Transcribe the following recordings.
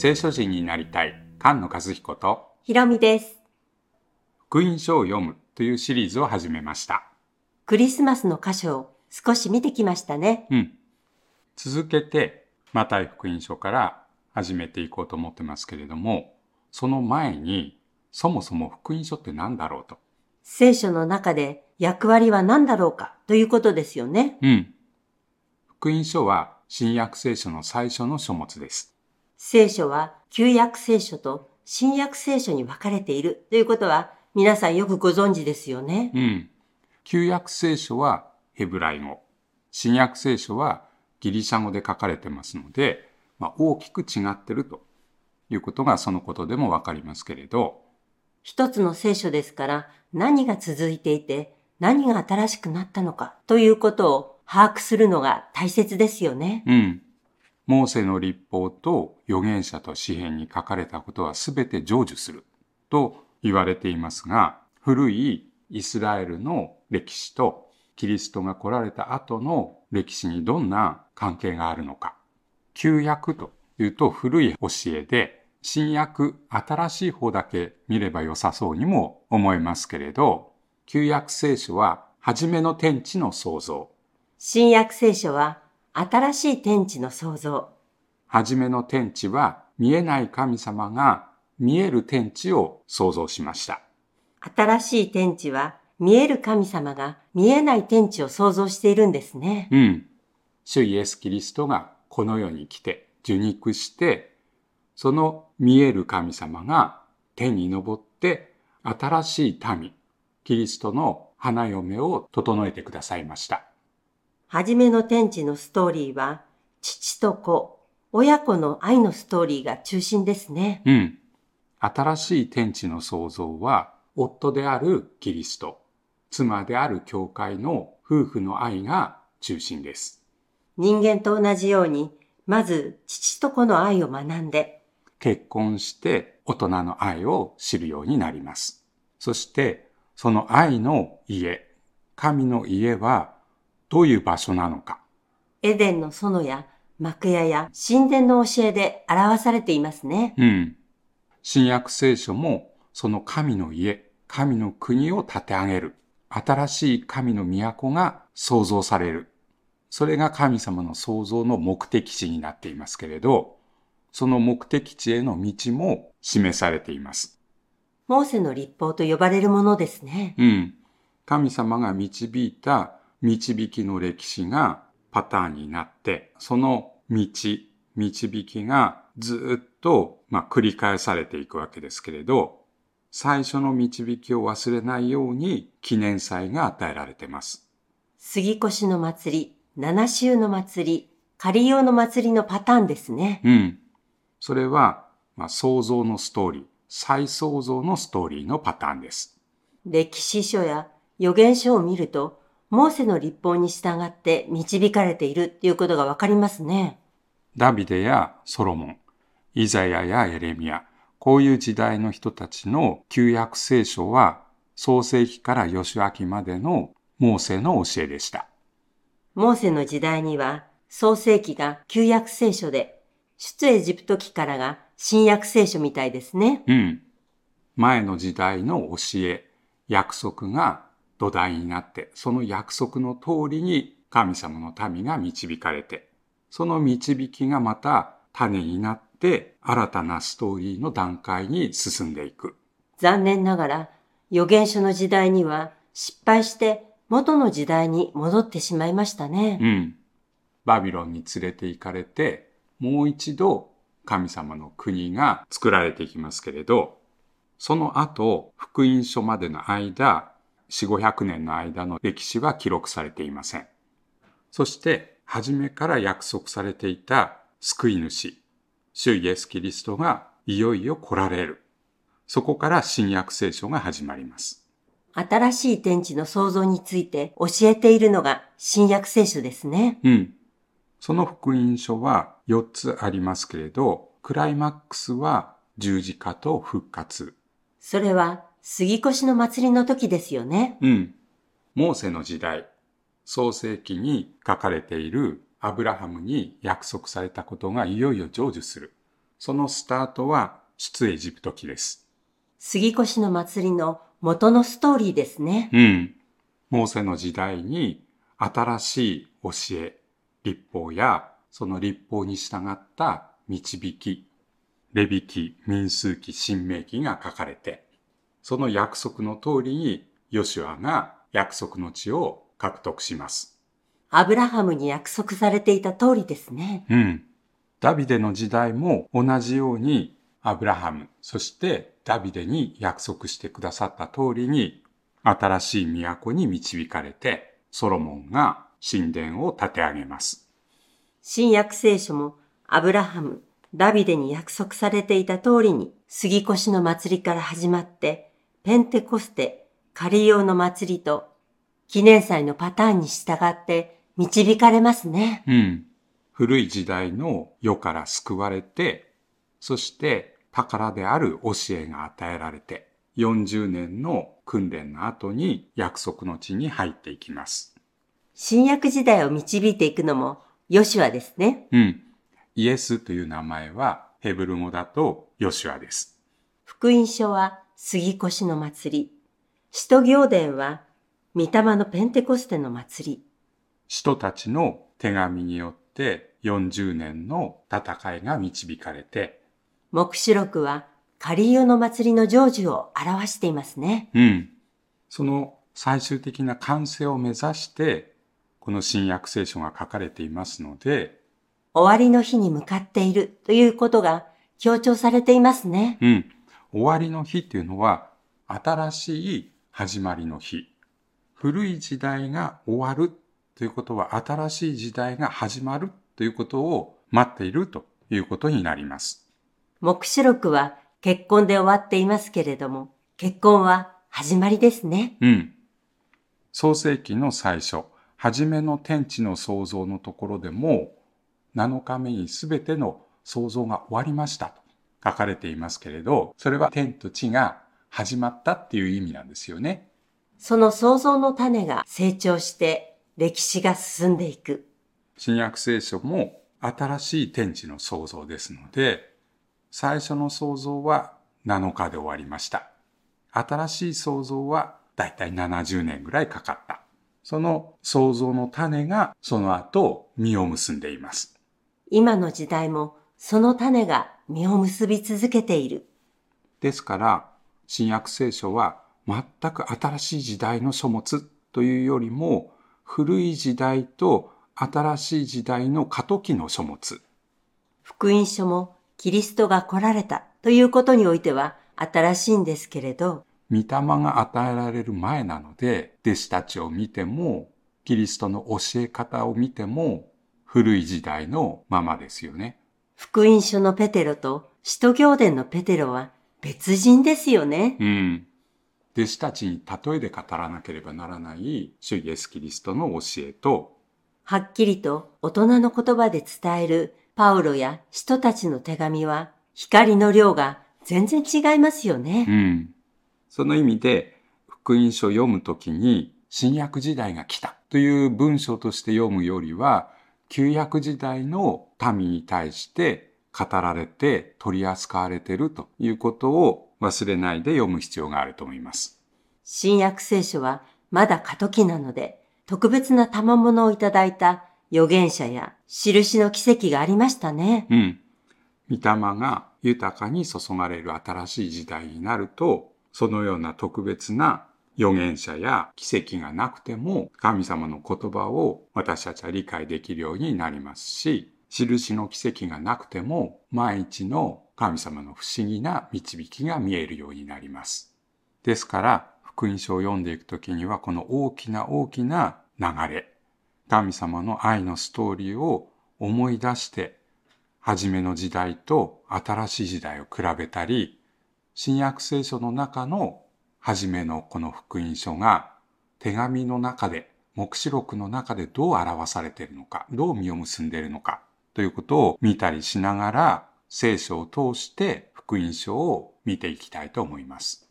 聖書人になりたい菅野和彦とひろみです。福音書を読むというシリーズを始めました。クリスマスの箇所を少し見てきましたね。うん。続けて、マタイ福音書から始めていこうと思ってますけれども、その前に、そもそも福音書って何だろうと。聖書の中で役割は何だろうかということですよね。うん。福音書は新約聖書の最初の書物です。聖書は旧約聖書と新約聖書に分かれているということは皆さんよくご存知ですよね。うん。旧約聖書はヘブライ語。新約聖書はギリシャ語で書かれてますので、まあ、大きく違ってるということがそのことでもわかりますけれど、一つの聖書ですから何が続いていて何が新しくなったのかということを把握するのが大切ですよね。うん。モーセの立法と預言者と詩篇に書かれたことはすべて成就すると言われていますが、古いイスラエルの歴史とキリストが来られた後の歴史にどんな関係があるのか。旧約というと古い教えで、新約、新しい方だけ見れば良さそうにも思えますけれど、旧約聖書は初めの天地の創造、新約聖書は新しい天地の創造。初めの天地は見えない神様が見える天地を創造しました。新しい天地は見える神様が見えない天地を創造しているんですね。うん。主イエス・キリストがこの世に来て受肉して、その見える神様が天に昇って新しい民、キリストの花嫁を整えてくださいました。はじめの天地のストーリーは父と子、親子の愛のストーリーが中心ですね。うん。新しい天地の創造は、夫であるキリスト、妻である教会の夫婦の愛が中心です。人間と同じように、まず父と子の愛を学んで、結婚して大人の愛を知るようになります。そして、その愛の家、神の家はどういう場所なのか。エデンの園や幕屋や神殿の教えで表されていますね。うん。新約聖書もその神の家、神の国を建て上げる。新しい神の都が創造される。それが神様の創造の目的地になっていますけれど、その目的地への道も示されています。モーセの立法と呼ばれるものですね。うん。神様が導いた導きの歴史がパターンになって、その道、導きがずっと、まあ、繰り返されていくわけですけれど、最初の導きを忘れないように記念祭が与えられています。杉越の祭り、七週の祭り、仮用の祭りのパターンですね。うん。それは、まあ、創造のストーリー、再創造のストーリーのパターンです。歴史書や預言書を見ると、モーセの立法に従って導かれているっていうことがわかりますね。ダビデやソロモン、イザヤやエレミア、こういう時代の人たちの旧約聖書は創世記から義明までのモーセの教えでした。モーセの時代には創世記が旧約聖書で、出エジプト記からが新約聖書みたいですね。うん。前の時代の教え、約束が土台になって、その約束の通りに神様の民が導かれて、その導きがまた種になって新たなストーリーの段階に進んでいく。残念ながら預言書の時代には失敗して元の時代に戻ってしまいましたね。うん。バビロンに連れて行かれて、もう一度神様の国が作られていきますけれど、その後、福音書までの間、四五百年の間の歴史は記録されていません。そして、初めから約束されていた救い主、主イエス・キリストがいよいよ来られる。そこから新約聖書が始まります。新しい天地の創造について教えているのが新約聖書ですね。うん。その福音書は4つありますけれど、クライマックスは十字架と復活。それは杉越の祭りの時ですよね。うん。モーセの時代、創世記に書かれているアブラハムに約束されたことがいよいよ成就する。そのスタートは出エジプト記です。杉越の祭りの元のストーリーですね。うん。モーセの時代に新しい教え、立法やその立法に従った導き、レビ記、民数記、新明記が書かれて、その約束の通りにヨシュアが約束の地を獲得します。アブラハムに約束されていた通りですね。うん。ダビデの時代も同じようにアブラハム、そしてダビデに約束してくださった通りに新しい都に導かれてソロモンが神殿を建て上げます。新約聖書もアブラハム、ダビデに約束されていた通りに杉越の祭りから始まってペンテコステ、カリオの祭りと記念祭のパターンに従って導かれますね。うん。古い時代の世から救われて、そして宝である教えが与えられて、40年の訓練の後に約束の地に入っていきます。新約時代を導いていくのもヨシュアですね。うん。イエスという名前はヘブル語だとヨシュアです。福音書は杉越の祭り。使徒行伝は御霊のペンテコステの祭り。使徒たちの手紙によって40年の戦いが導かれて、目視録はカリオの祭りの成就を表していますね。うん。その最終的な完成を目指して、この新約聖書が書かれていますので、終わりの日に向かっているということが強調されていますね。うん。終わりの日っていうのは、新しい始まりの日。古い時代が終わるということは、新しい時代が始まるということを待っているということになります。目視録は結婚で終わっていますけれども、結婚は始まりですね。うん。創世記の最初、初めの天地の創造のところでも、7日目にすべての創造が終わりましたと書かれていますけれど、それは天と地が始まったっていう意味なんですよね。その創造の種が成長して歴史が進んでいく。新約聖書も新しい天地の創造ですので、最初の創造は7日で終わりました。新しい創造はだいたい70年ぐらいかかった。その創造の種がその後実を結んでいます。今の時代もその種が実を結び続けている。ですから、新約聖書は全く新しい時代の書物というよりも、古い時代と新しい時代の過渡期の書物。福音書もキリストが来られたということにおいては新しいんですけれど、御霊が与えられる前なので、弟子たちを見ても、キリストの教え方を見ても、古い時代のままですよね。福音書のペテロと使徒行伝のペテロは別人ですよね。うん。弟子たちに例えで語らなければならない主イエス・キリストの教えと、はっきりと大人の言葉で伝えるパウロや使徒たちの手紙は光の量が全然違いますようね。ん。その意味で、福音書を読むときに、新約時代が来たという文章として読むよりは、旧約時代の民に対して語られて取り扱われているということを忘れないで読む必要があると思います。新約聖書はまだ過渡期なので、特別な賜物をいただいた預言者や印の奇跡がありましたね。うん。御霊が豊かに注がれる新しい時代になると、そのような特別な預言者や奇跡がなくても神様の言葉を私たちは理解できるようになりますし、印の奇跡がなくても毎日の神様の不思議な導きが見えるようになります。ですから、福音書を読んでいくときにはこの大きな大きな流れ、神様の愛のストーリーを思い出して初めの時代と新しい時代を比べたり、新約聖書の中の初めのこの福音書が手紙の中で、黙示録の中でどう表されているのか、どう実を結んでいるのかということを見たりしながら、聖書を通して福音書を見ていきたいと思います。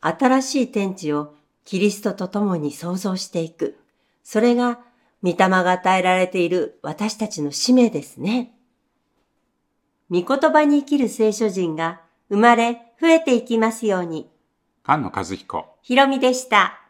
新しい天地をキリストと共に創造していく。それが御霊が与えられている私たちの使命ですね。御言葉に生きる聖書人が生まれ増えていきますように。菅野和彦ひろみでした。